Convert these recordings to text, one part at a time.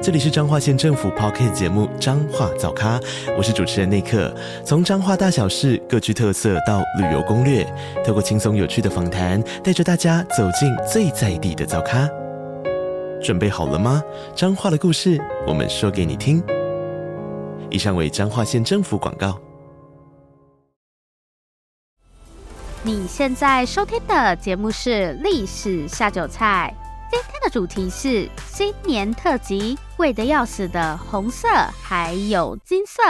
这里是彰化县政府 Podcast 节目《彰化早咖》，我是主持人内克。从彰化大小事各具特色到旅游攻略，透过轻松有趣的访谈，带着大家走进最在地的早咖。准备好了吗？彰化的故事，我们说给你听。以上为彰化县政府广告。你现在收听的节目是《历史下酒菜》。今天的主题是新年特辑，贵的要死的红色还有金色。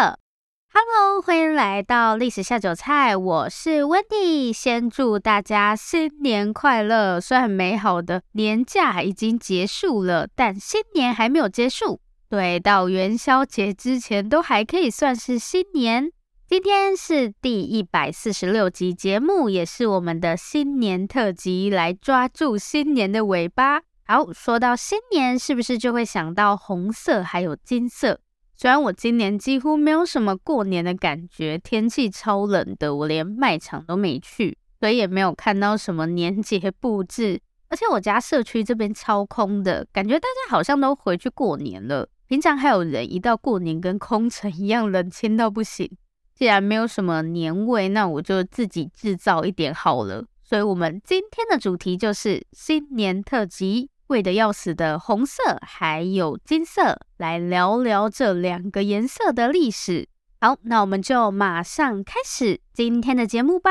Hello，欢迎来到历史下酒菜，我是 Wendy。先祝大家新年快乐！虽然美好的年假已经结束了，但新年还没有结束。对，到元宵节之前都还可以算是新年。今天是第一百四十六集节目，也是我们的新年特辑，来抓住新年的尾巴。好，说到新年，是不是就会想到红色还有金色？虽然我今年几乎没有什么过年的感觉，天气超冷的，我连卖场都没去，所以也没有看到什么年节布置。而且我家社区这边超空的，感觉大家好像都回去过年了。平常还有人一到过年跟空城一样冷清到不行。既然没有什么年味，那我就自己制造一点好了。所以我们今天的主题就是新年特辑。贵的要死的红色还有金色，来聊聊这两个颜色的历史。好，那我们就马上开始今天的节目吧。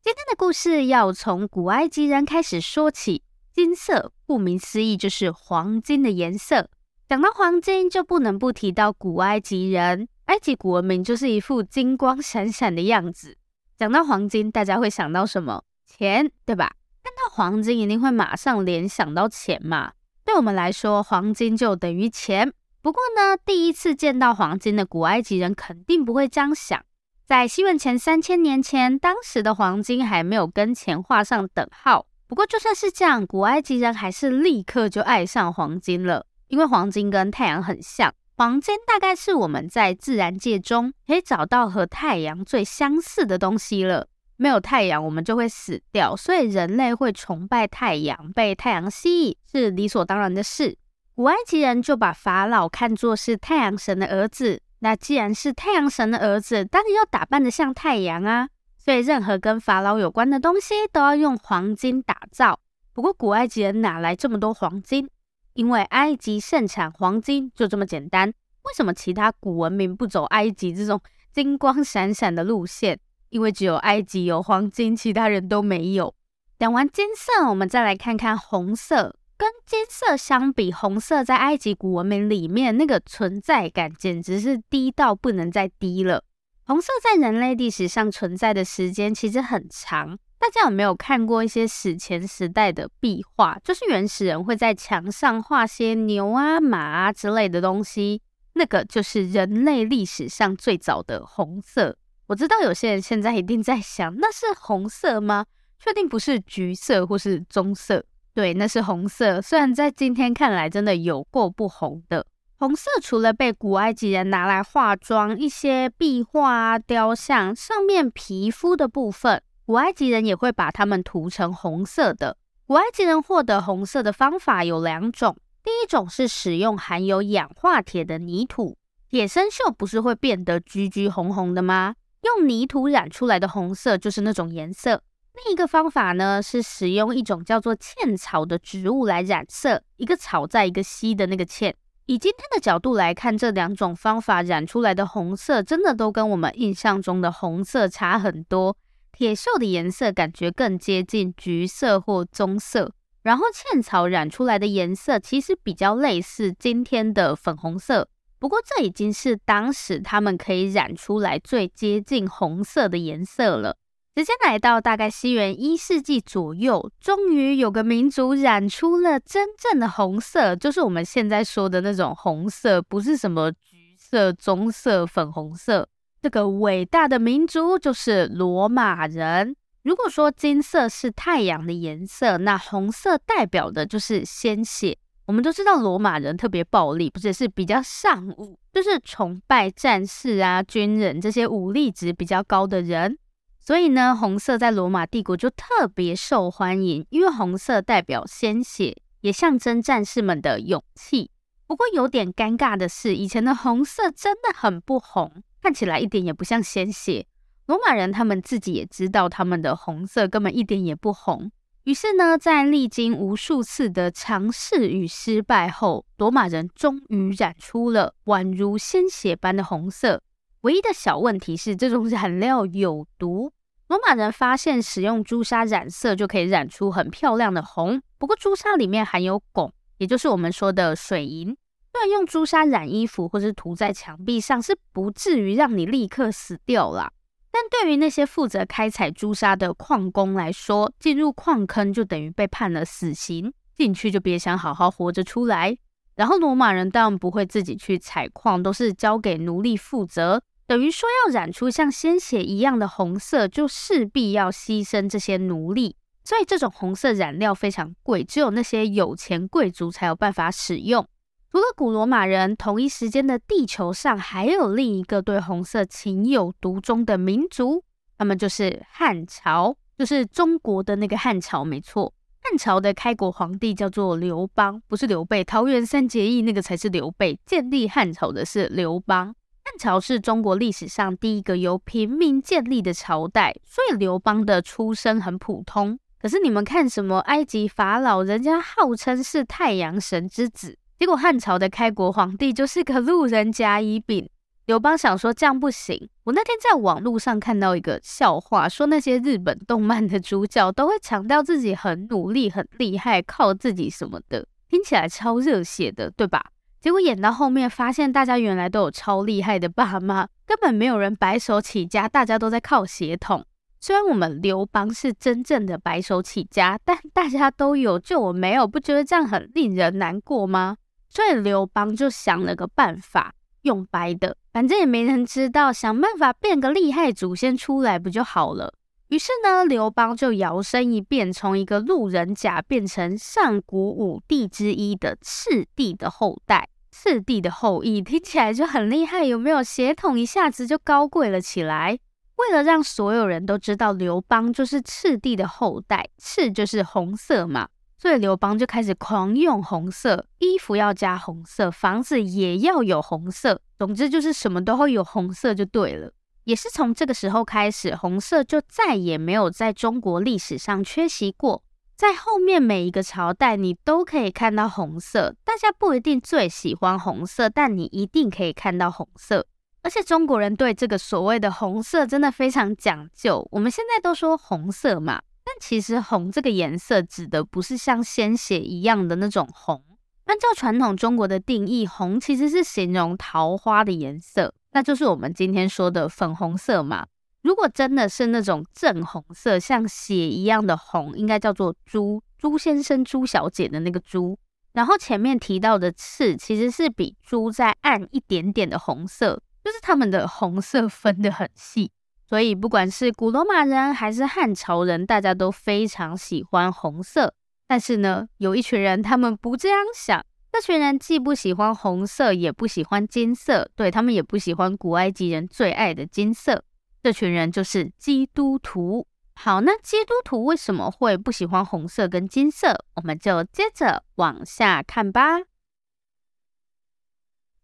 今天的故事要从古埃及人开始说起。金色，顾名思义就是黄金的颜色。讲到黄金，就不能不提到古埃及人。埃及古文明就是一副金光闪闪的样子。讲到黄金，大家会想到什么？钱，对吧？看到黄金一定会马上联想到钱嘛？对我们来说，黄金就等于钱。不过呢，第一次见到黄金的古埃及人肯定不会这样想。在西元前三千年前，当时的黄金还没有跟钱画上等号。不过就算是这样，古埃及人还是立刻就爱上黄金了，因为黄金跟太阳很像。黄金大概是我们在自然界中可以找到和太阳最相似的东西了。没有太阳，我们就会死掉，所以人类会崇拜太阳，被太阳吸引是理所当然的事。古埃及人就把法老看作是太阳神的儿子，那既然是太阳神的儿子，当然要打扮得像太阳啊。所以任何跟法老有关的东西都要用黄金打造。不过古埃及人哪来这么多黄金？因为埃及盛产黄金，就这么简单。为什么其他古文明不走埃及这种 金光闪闪的路线？因为只有埃及有黄金，其他人都没有。讲完金色，我们再来看看红色。跟金色相比，红色在埃及古文明里面那个存在感简直是低到不能再低了。红色在人类历史上存在的时间其实很长。大家有没有看过一些史前时代的壁画？就是原始人会在墙上画些牛啊、马啊之类的东西，那个就是人类历史上最早的红色。我知道有些人现在一定在想，那是红色吗？确定不是橘色或是棕色？对，那是红色。虽然在今天看来真的有够不红的。红色除了被古埃及人拿来化妆，一些壁画啊、雕像上面皮肤的部分，古埃及人也会把它们涂成红色的。古埃及人获得红色的方法有两种，第一种是使用含有氧化铁的泥土，铁生锈不是会变得橘橘红红的吗？用泥土染出来的红色就是那种颜色。另一个方法呢，是使用一种叫做茜草的植物来染色，一个草在一个西的那个茜。以今天的角度来看，这两种方法染出来的红色，真的都跟我们印象中的红色差很多。铁锈的颜色感觉更接近橘色或棕色，然后茜草染出来的颜色其实比较类似今天的粉红色。不过，这已经是当时他们可以染出来最接近红色的颜色了。时间来到大概西元一世纪左右，终于有个民族染出了真正的红色，就是我们现在说的那种红色，不是什么橘色、棕色、粉红色。这个伟大的民族就是罗马人。如果说金色是太阳的颜色，那红色代表的就是鲜血。我们都知道罗马人特别暴力，不是是比较尚武，就是崇拜战士啊、军人这些武力值比较高的人。所以呢，红色在罗马帝国就特别受欢迎，因为红色代表鲜血，也象征战士们的勇气。不过有点尴尬的是，以前的红色真的很不红，看起来一点也不像鲜血。罗马人他们自己也知道，他们的红色根本一点也不红。于是呢，在历经无数次的尝试与失败后，罗马人终于染出了宛如鲜血般的红色。唯一的小问题是，这种染料有毒。罗马人发现使用朱砂染色就可以染出很漂亮的红，不过朱砂里面含有汞，也就是我们说的水银。虽然用朱砂染衣服或是涂在墙壁上是不至于让你立刻死掉啦，但对于那些负责开采朱砂的矿工来说，进入矿坑就等于被判了死刑，进去就别想好好活着出来。然后罗马人当然不会自己去采矿，都是交给奴隶负责。等于说，要染出像鲜血一样的红色，就势必要牺牲这些奴隶。所以，这种红色染料非常贵，只有那些有钱贵族才有办法使用。除了古罗马人，同一时间的地球上还有另一个对红色情有独钟的民族，他们就是汉朝，就是中国的那个汉朝，没错。汉朝的开国皇帝叫做刘邦，不是刘备。桃园三结义那个才是刘备，建立汉朝的是刘邦。汉朝是中国历史上第一个由平民建立的朝代，所以刘邦的出身很普通。可是你们看什么埃及法老，人家号称是太阳神之子，结果汉朝的开国皇帝就是个路人甲乙丙。刘邦想说这样不行。我那天在网络上看到一个笑话，说那些日本动漫的主角都会强调自己很努力、很厉害，靠自己什么的，听起来超热血的，对吧？结果演到后面，发现大家原来都有超厉害的爸妈，根本没有人白手起家，大家都在靠血统。虽然我们刘邦是真正的白手起家，但大家都有，就我没有，不觉得这样很令人难过吗？所以刘邦就想了个办法，用白的，反正也没人知道，想办法变个厉害祖先出来不就好了？于是呢，刘邦就摇身一变，从一个路人甲变成上古五帝之一的赤帝的后代。赤帝的后裔听起来就很厉害，有没有？血统一下子就高贵了起来。为了让所有人都知道刘邦就是赤帝的后代，赤就是红色嘛，所以刘邦就开始狂用红色，衣服要加红色，房子也要有红色，总之就是什么都会有红色就对了。也是从这个时候开始，红色就再也没有在中国历史上缺席过。在后面每一个朝代，你都可以看到红色。大家不一定最喜欢红色，但你一定可以看到红色。而且中国人对这个所谓的红色真的非常讲究。我们现在都说红色嘛，但其实红这个颜色指的不是像鲜血一样的那种红。按照传统中国的定义，红其实是形容桃花的颜色，那就是我们今天说的粉红色嘛。如果真的是那种正红色，像血一样的红，应该叫做朱朱先生、朱小姐的那个朱。然后前面提到的赤，其实是比朱再暗一点点的红色，就是他们的红色分得很细。所以不管是古罗马人还是汉朝人，大家都非常喜欢红色。但是呢，有一群人他们不这样想，这群人既不喜欢红色，也不喜欢金色，对，他们也不喜欢古埃及人最爱的金色。这群人就是基督徒。好，那基督徒为什么会不喜欢红色跟金色？我们就接着往下看吧。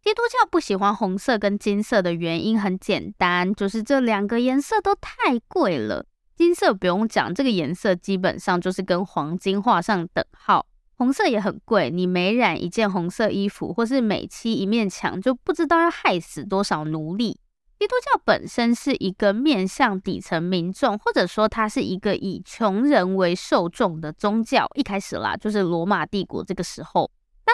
基督教不喜欢红色跟金色的原因很简单，就是这两个颜色都太贵了。金色不用讲，这个颜色基本上就是跟黄金画上等号。红色也很贵，你每染一件红色衣服，或是每漆一面墙，就不知道要害死多少奴隶。基督教本身是一个面向底层民众，或者说它是一个以穷人为受众的宗教。一开始啦，就是罗马帝国这个时候，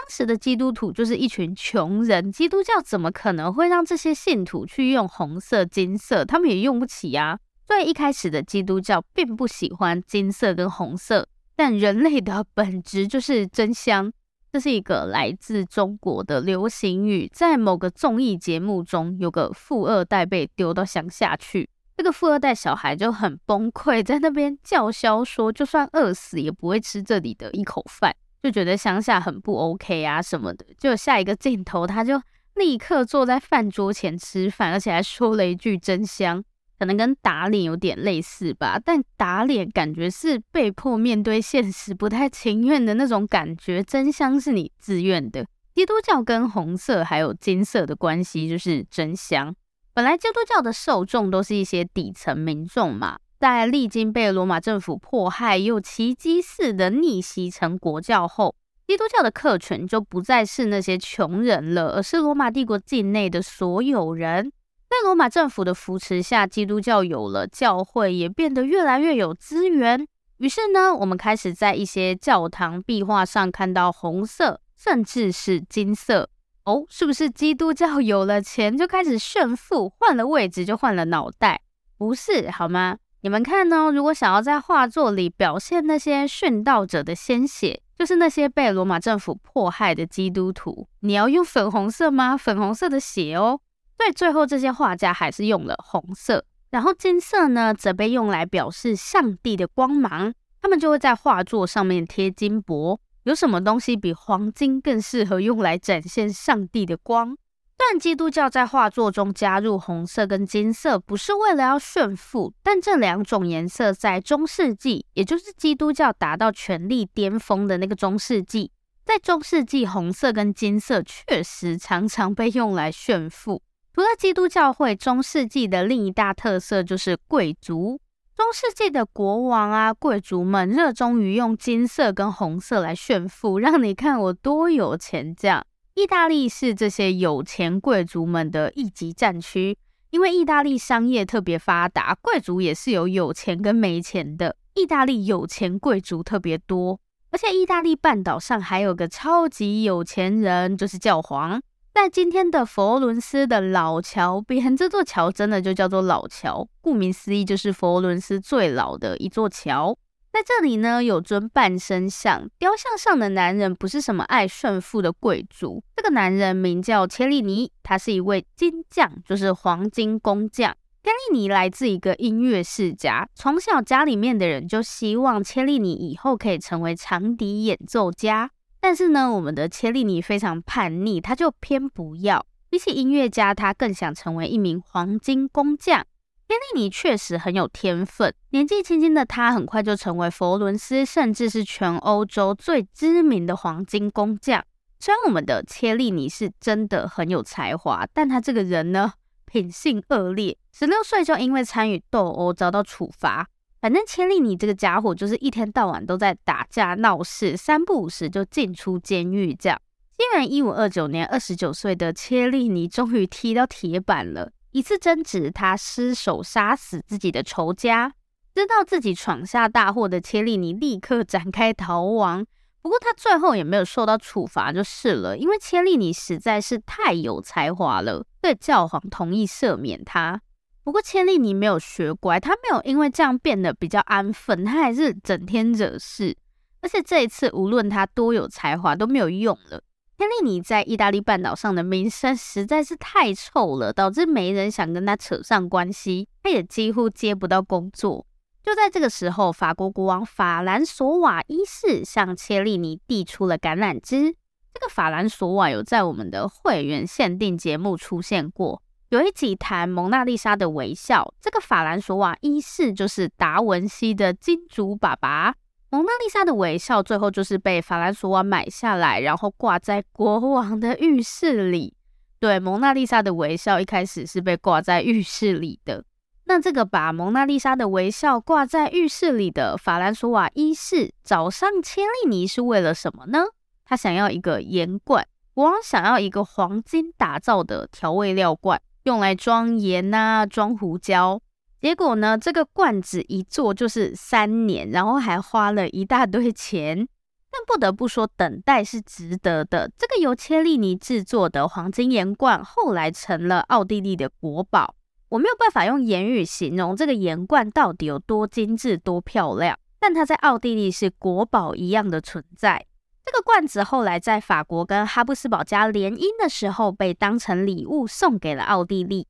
当时的基督徒就是一群穷人，基督教怎么可能会让这些信徒去用红色、金色？他们也用不起呀。所以一开始的基督教并不喜欢金色跟红色，但人类的本质就是真香。这是一个来自中国的流行语，在某个综艺节目中，有个富二代被丢到乡下去，这个富二代小孩就很崩溃，在那边叫嚣说，就算饿死也不会吃这里的一口饭，就觉得乡下很不 OK 啊什么的。就下一个镜头，他就立刻坐在饭桌前吃饭，而且还说了一句“真香”，可能跟打脸有点类似吧。但打脸感觉是被迫面对现实，不太情愿的那种感觉，“真香”是你自愿的。基督教跟红色还有金色的关系就是真香。本来基督教的受众都是一些底层民众嘛，在历经被罗马政府迫害又奇迹似的逆袭成国教后，基督教的客群就不再是那些穷人了，而是罗马帝国境内的所有人。在罗马政府的扶持下，基督教有了教会，也变得越来越有资源。于是呢，我们开始在一些教堂壁画上看到红色，甚至是金色。哦，是不是基督教有了钱就开始炫富，换了位置就换了脑袋？不是，好吗？你们看哦，如果想要在画作里表现那些殉道者的鲜血，就是那些被罗马政府迫害的基督徒，你要用粉红色吗？粉红色的血哦。所以最后这些画家还是用了红色，然后金色呢，则被用来表示上帝的光芒，他们就会在画作上面贴金箔。有什么东西比黄金更适合用来展现上帝的光？但基督教在画作中加入红色跟金色，不是为了要炫富，但这两种颜色在中世纪，也就是基督教达到权力巅峰的那个中世纪，在中世纪，红色跟金色确实常常被用来炫富。除了基督教会，中世纪的另一大特色就是贵族。中世纪的国王啊，贵族们热衷于用金色跟红色来炫富，让你看我多有钱。这样，意大利是这些有钱贵族们的一级战区，因为意大利商业特别发达，贵族也是有有钱跟没钱的。意大利有钱贵族特别多，而且意大利半岛上还有个超级有钱人，就是教皇。在今天的佛罗伦斯的老桥边，这座桥真的就叫做老桥，顾名思义就是佛罗伦斯最老的一座桥。在这里呢，有尊半身像，雕像上的男人不是什么爱炫富的贵族，这个男人名叫切利尼，他是一位金匠，就是黄金工匠。切利尼来自一个音乐世家，从小家里面的人就希望切利尼以后可以成为长笛演奏家。但是呢，我们的切利尼非常叛逆，他就偏不要。比起音乐家，他更想成为一名黄金工匠。切利尼确实很有天分，年纪轻轻的他很快就成为佛伦斯，甚至是全欧洲最知名的黄金工匠。虽然我们的切利尼是真的很有才华，但他这个人呢，品性恶劣，十六岁就因为参与斗殴遭到处罚。反正切利尼这个家伙就是一天到晚都在打架闹事，三不五时就进出监狱。这样，西元一五二九年，二十九岁的切利尼终于踢到铁板了。一次争执，他失手杀死自己的仇家。知道自己闯下大祸的切利尼立刻展开逃亡。不过他最后也没有受到处罚就是了，因为切利尼实在是太有才华了，所以教皇同意赦免他。不过切利尼没有学乖，他没有因为这样变得比较安分，他还是整天惹事。而且这一次无论他多有才华都没有用了。切利尼在意大利半岛上的名声实在是太臭了，导致没人想跟他扯上关系，他也几乎接不到工作。就在这个时候，法国国王法兰索瓦一世向切利尼递出了橄榄枝。这个法兰索瓦有在我们的会员限定节目出现过。有一集谈蒙娜丽莎的微笑，这个法兰索瓦一世就是达文西的金主爸爸。蒙娜丽莎的微笑最后就是被法兰索瓦买下来，然后挂在国王的浴室里。对，蒙娜丽莎的微笑一开始是被挂在浴室里的。那这个把蒙娜丽莎的微笑挂在浴室里的法兰索瓦一世找上切利尼是为了什么呢？他想要一个盐罐，国王想要一个黄金打造的调味料罐。用来装盐啊，装胡椒。结果呢，这个罐子一做就是三年，然后还花了一大堆钱。但不得不说，等待是值得的。这个由切利尼制作的黄金盐罐，后来成了奥地利的国宝。我没有办法用言语形容这个盐罐到底有多精致、多漂亮，但它在奥地利是国宝一样的存在。这个罐子后来在法国跟哈布斯堡家联姻的时候，被当成礼物送给了奥地利。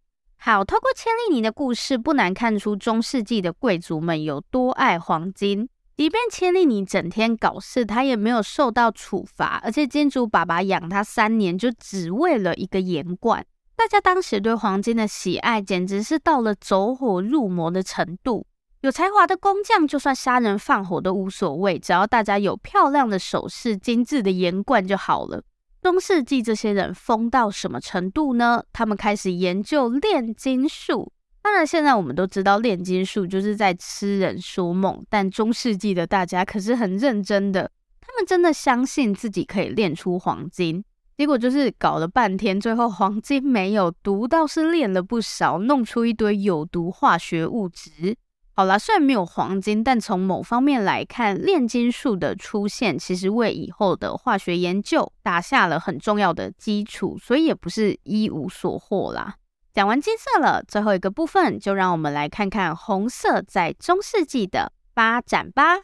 好，透过千利尼的故事，不难看出中世纪的贵族们有多爱黄金。即便千利尼整天搞事，他也没有受到处罚，而且金主爸爸养他三年，就只为了一个盐罐。大家当时对黄金的喜爱，简直是到了走火入魔的程度。有才华的工匠，就算杀人放火都无所谓，只要大家有漂亮的首饰、精致的盐罐就好了。中世纪这些人疯到什么程度呢？他们开始研究炼金术。当然，现在我们都知道炼金术就是在痴人说梦，但中世纪的大家可是很认真的，他们真的相信自己可以炼出黄金。结果就是搞了半天，最后黄金没有毒，倒是炼了不少，弄出一堆有毒化学物质。好啦，虽然没有黄金，但从某方面来看，炼金术的出现其实为以后的化学研究打下了很重要的基础，所以也不是一无所获啦。讲完金色了，最后一个部分就让我们来看看红色在中世纪的发展吧。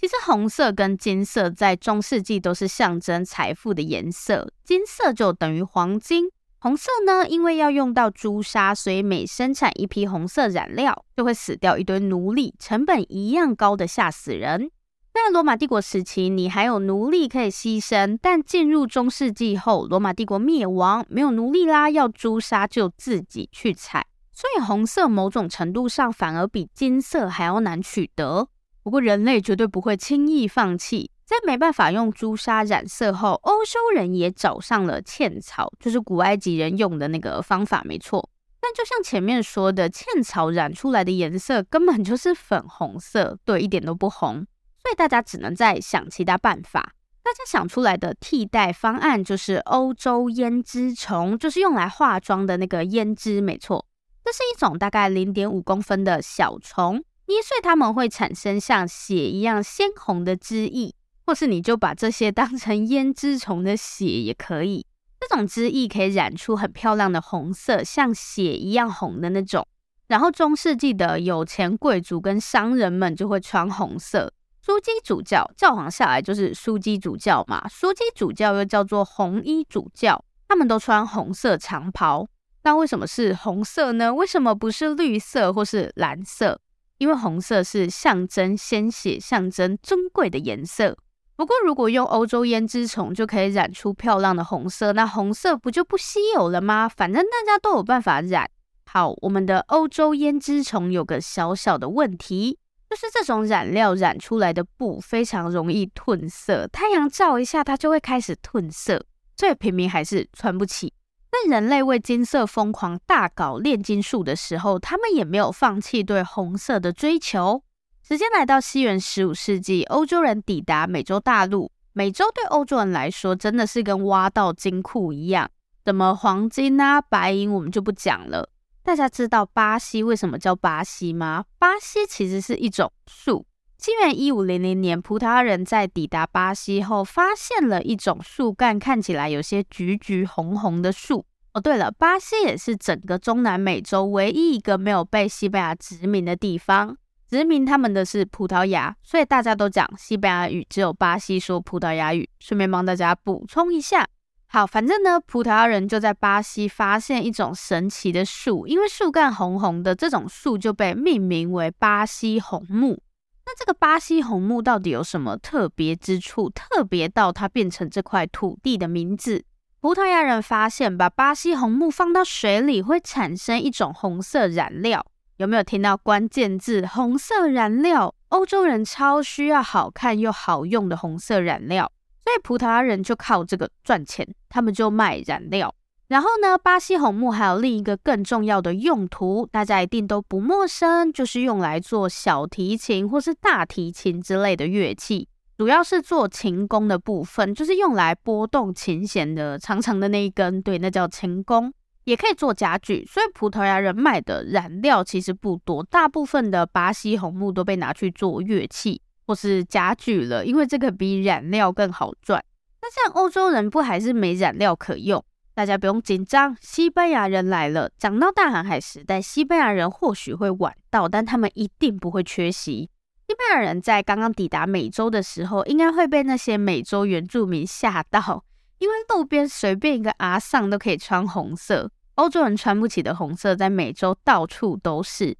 其实红色跟金色在中世纪都是象征财富的颜色，金色就等于黄金。红色呢，因为要用到朱砂，所以每生产一批红色染料，就会死掉一堆奴隶，成本一样高的吓死人。在罗马帝国时期，你还有奴隶可以牺牲，但进入中世纪后，罗马帝国灭亡，没有奴隶啦，要朱砂就自己去采，所以红色某种程度上反而比金色还要难取得。不过人类绝对不会轻易放弃。在没办法用朱砂染色后，欧洲人也找上了茜草，就是古埃及人用的那个方法，没错。但就像前面说的，茜草染出来的颜色根本就是粉红色，对，一点都不红。所以大家只能再想其他办法。大家想出来的替代方案就是欧洲胭脂虫，就是用来化妆的那个胭脂，没错。这是一种大概零点五公分的小虫，捏碎它们会产生像血一样鲜红的汁液。或是你就把这些当成胭脂虫的血也可以，这种汁液可以染出很漂亮的红色，像血一样红的那种。然后中世纪的有钱贵族跟商人们就会穿红色。枢机主教，教皇下来就是枢机主教嘛，枢机主教又叫做红衣主教，他们都穿红色长袍。那为什么是红色呢？为什么不是绿色或是蓝色？因为红色是象征鲜血、象征尊贵的颜色。不过，如果用欧洲胭脂虫就可以染出漂亮的红色，那红色不就不稀有了吗？反正大家都有办法染。好，我们的欧洲胭脂虫有个小小的问题，就是这种染料染出来的布非常容易褪色，太阳照一下它就会开始褪色，所以平民还是穿不起。但人类为金色疯狂大搞炼金术的时候，他们也没有放弃对红色的追求。时间来到西元十五世纪，欧洲人抵达美洲大陆。美洲对欧洲人来说真的是跟挖到金库一样。什么黄金啊、白银，我们就不讲了。大家知道巴西为什么叫巴西吗？巴西其实是一种树。西元一五零零年，葡萄牙人在抵达巴西后，发现了一种树干看起来有些橘橘红红的树。哦，对了，巴西也是整个中南美洲唯一一个没有被西班牙殖民的地方。殖民他们的是葡萄牙，所以大家都讲西班牙语，只有巴西说葡萄牙语。顺便帮大家补充一下，好，反正呢，葡萄牙人就在巴西发现一种神奇的树，因为树干红红的，这种树就被命名为巴西红木。那这个巴西红木到底有什么特别之处？特别到它变成这块土地的名字？葡萄牙人发现，把巴西红木放到水里会产生一种红色染料。有没有听到关键字？红色染料，欧洲人超需要好看又好用的红色染料，所以葡萄牙人就靠这个赚钱，他们就卖染料。然后呢，巴西红木还有另一个更重要的用途，大家一定都不陌生，就是用来做小提琴或是大提琴之类的乐器，主要是做琴弓的部分，就是用来拨动琴弦的长长的那一根，对，那叫琴弓。也可以做家具，所以葡萄牙人卖的染料其实不多，大部分的巴西红木都被拿去做乐器或是家具了，因为这个比染料更好赚。那像欧洲人不还是没染料可用？大家不用紧张，西班牙人来了。讲到大航海时代，西班牙人或许会晚到，但他们一定不会缺席。西班牙人在刚刚抵达美洲的时候，应该会被那些美洲原住民吓到，因为路边随便一个阿桑都可以穿红色。欧洲人穿不起的红色在美洲到处都是。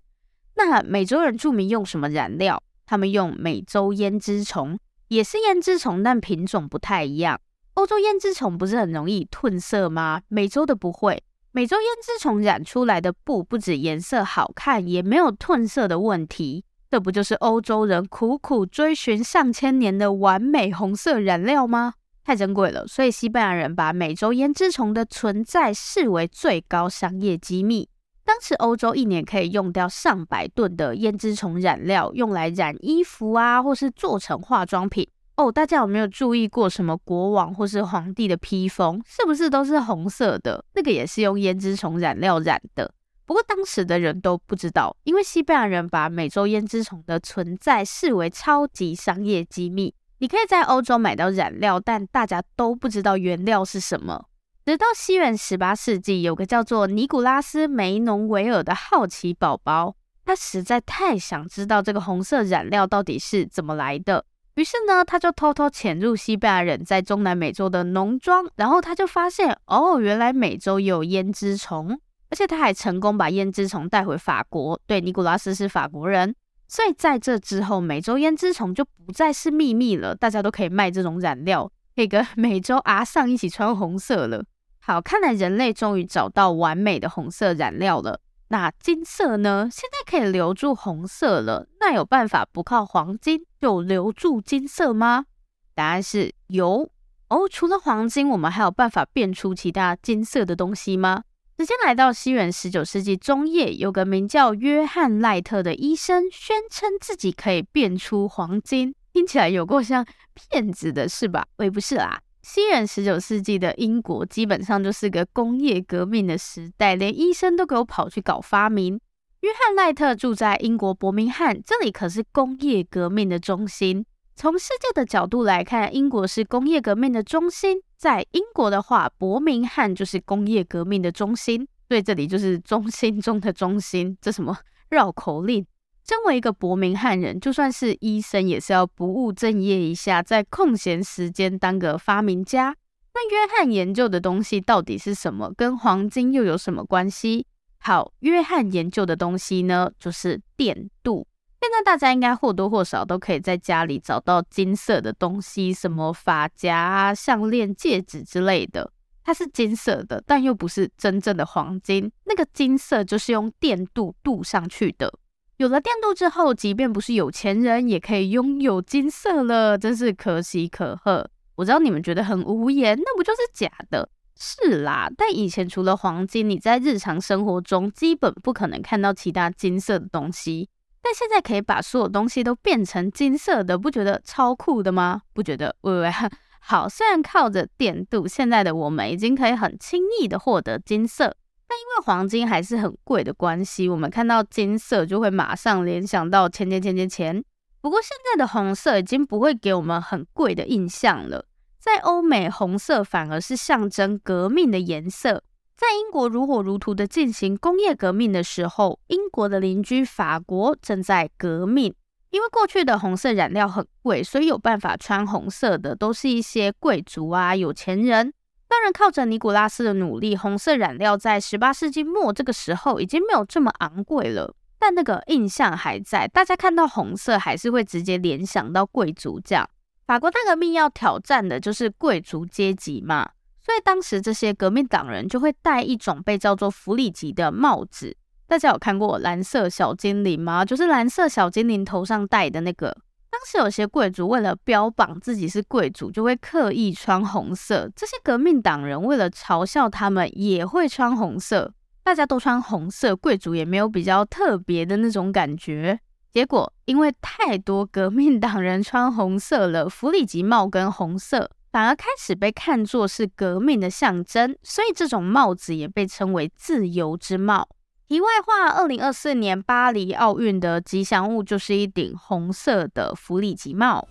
那美洲人著名用什么染料？他们用美洲胭脂虫，也是胭脂虫，但品种不太一样。欧洲胭脂虫不是很容易褪色吗？美洲的不会。美洲胭脂虫染出来的布不止颜色好看，也没有褪色的问题。这不就是欧洲人苦苦追寻上千年的完美红色染料吗？太珍贵了，所以西班牙人把美洲胭脂虫的存在视为最高商业机密。当时欧洲一年可以用掉上百吨的胭脂虫染料，用来染衣服啊，或是做成化妆品。哦，大家有没有注意过什么国王或是皇帝的披风，是不是都是红色的？那个也是用胭脂虫染料染的。不过当时的人都不知道，因为西班牙人把美洲胭脂虫的存在视为超级商业机密。你可以在欧洲买到染料，但大家都不知道原料是什么。直到西元十八世纪，有个叫做尼古拉斯·梅农维尔的好奇宝宝，他实在太想知道这个红色染料到底是怎么来的。于是呢，他就偷偷潜入西班牙人在中南美洲的农庄，然后他就发现，哦，原来美洲有胭脂虫，而且他还成功把胭脂虫带回法国。对，尼古拉斯是法国人，所以在这之后，美洲胭脂虫就不再是秘密了，大家都可以卖这种染料，可以跟 美洲阿桑一起穿红色了。好，看来人类终于找到完美的红色染料了。那金色呢？现在可以留住红色了。那有办法不靠黄金就留住金色吗？答案是有哦。除了黄金，我们还有办法变出其他金色的东西吗？时间来到西元十九世纪中叶，有个名叫约翰赖特的医生，宣称自己可以变出黄金。听起来有够像骗子的是吧？喂，不是啦。西元十九世纪的英国基本上就是个工业革命的时代，连医生都给我跑去搞发明。约翰赖特住在英国伯明翰，这里可是工业革命的中心。从世界的角度来看，英国是工业革命的中心，在英国的话，伯明翰就是工业革命的中心，所以这里就是中心中的中心。这什么绕口令？身为一个伯明翰人，就算是医生，也是要不务正业一下，在空闲时间当个发明家。那约翰研究的东西到底是什么？跟黄金又有什么关系？好，约翰研究的东西呢，就是电镀。现在大家应该或多或少都可以在家里找到金色的东西，什么发夹啊、项链、戒指之类的，它是金色的，但又不是真正的黄金。那个金色就是用电镀镀上去的。有了电镀之后，即便不是有钱人，也可以拥有金色了，真是可喜可贺。我知道你们觉得很无言，那不就是假的？是啦，但以前除了黄金，你在日常生活中基本不可能看到其他金色的东西。但现在可以把所有东西都变成金色的，不觉得超酷的吗？不觉得？喂喂，好，虽然靠着电镀，现在的我们已经可以很轻易的获得金色。但因为黄金还是很贵的关系，我们看到金色就会马上联想到钱钱钱钱钱。不过现在的红色已经不会给我们很贵的印象了。在欧美，红色反而是象征革命的颜色。在英国如火如荼的进行工业革命的时候，英国的邻居法国正在革命。因为过去的红色染料很贵，所以有办法穿红色的都是一些贵族啊、有钱人。当然，靠着尼古拉斯的努力，红色染料在十八世纪末这个时候已经没有这么昂贵了。但那个印象还在，大家看到红色还是会直接联想到贵族。这样，法国大革命要挑战的就是贵族阶级嘛，所以当时这些革命党人就会戴一种被叫做弗里吉的帽子。大家有看过蓝色小精灵吗？就是蓝色小精灵头上戴的那个。当时有些贵族为了标榜自己是贵族，就会刻意穿红色。这些革命党人为了嘲笑他们，也会穿红色。大家都穿红色，贵族也没有比较特别的那种感觉。结果因为太多革命党人穿红色了，弗里吉帽跟红色反而开始被看作是革命的象征，所以这种帽子也被称为自由之帽。题外话，二零二四年巴黎奥运的吉祥物就是一顶红色的弗里吉帽。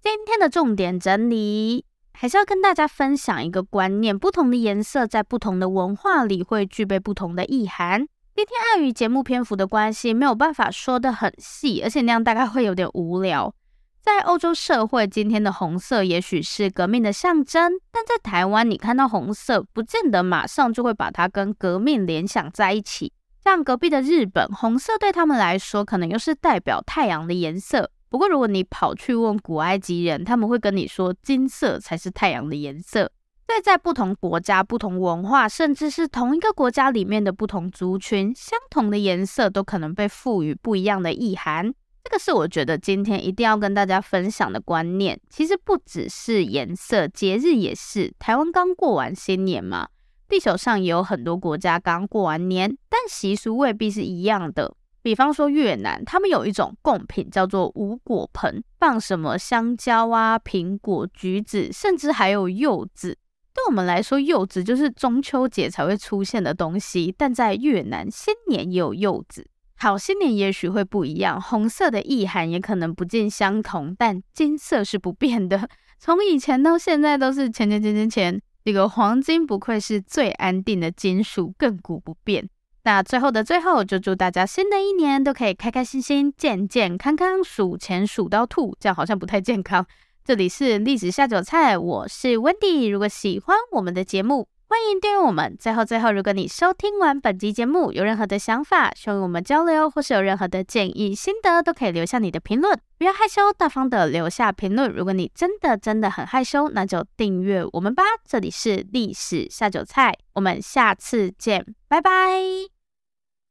今天的重点整理，还是要跟大家分享一个观念：不同的颜色在不同的文化里会具备不同的意涵。今天碍于节目篇幅的关系，没有办法说得很细，而且那样大概会有点无聊。在欧洲社会，今天的红色也许是革命的象征，但在台湾，你看到红色，不见得马上就会把它跟革命联想在一起。像隔壁的日本，红色对他们来说，可能又是代表太阳的颜色。不过，如果你跑去问古埃及人，他们会跟你说，金色才是太阳的颜色。所以在不同国家、不同文化，甚至是同一个国家里面的不同族群，相同的颜色都可能被赋予不一样的意涵。这个是我觉得今天一定要跟大家分享的观念。其实不只是颜色，节日也是。台湾刚过完新年嘛，地球上也有很多国家刚过完年，但习俗未必是一样的。比方说越南，他们有一种贡品叫做五果盆，放什么香蕉啊、苹果、橘子，甚至还有柚子。对我们来说，柚子就是中秋节才会出现的东西，但在越南，新年也有柚子。好，新年也许会不一样，红色的意涵也可能不尽相同，但金色是不变的。从以前到现在都是钱钱钱钱钱。这个黄金不愧是最安定的金属，亘古不变。那最后的最后，就祝大家新的一年都可以开开心心、健健康康，数钱数到吐，这样好像不太健康。这里是历史下酒菜，我是 Wendy。如果喜欢我们的节目，欢迎订阅我们。最后，最后，如果你收听完本集节目有任何的想法，希望我们交流，或是有任何的建议、心得，都可以留下你的评论。不要害羞，大方的留下评论。如果你真的真的很害羞，那就订阅我们吧。这里是历史下酒菜，我们下次见，拜拜。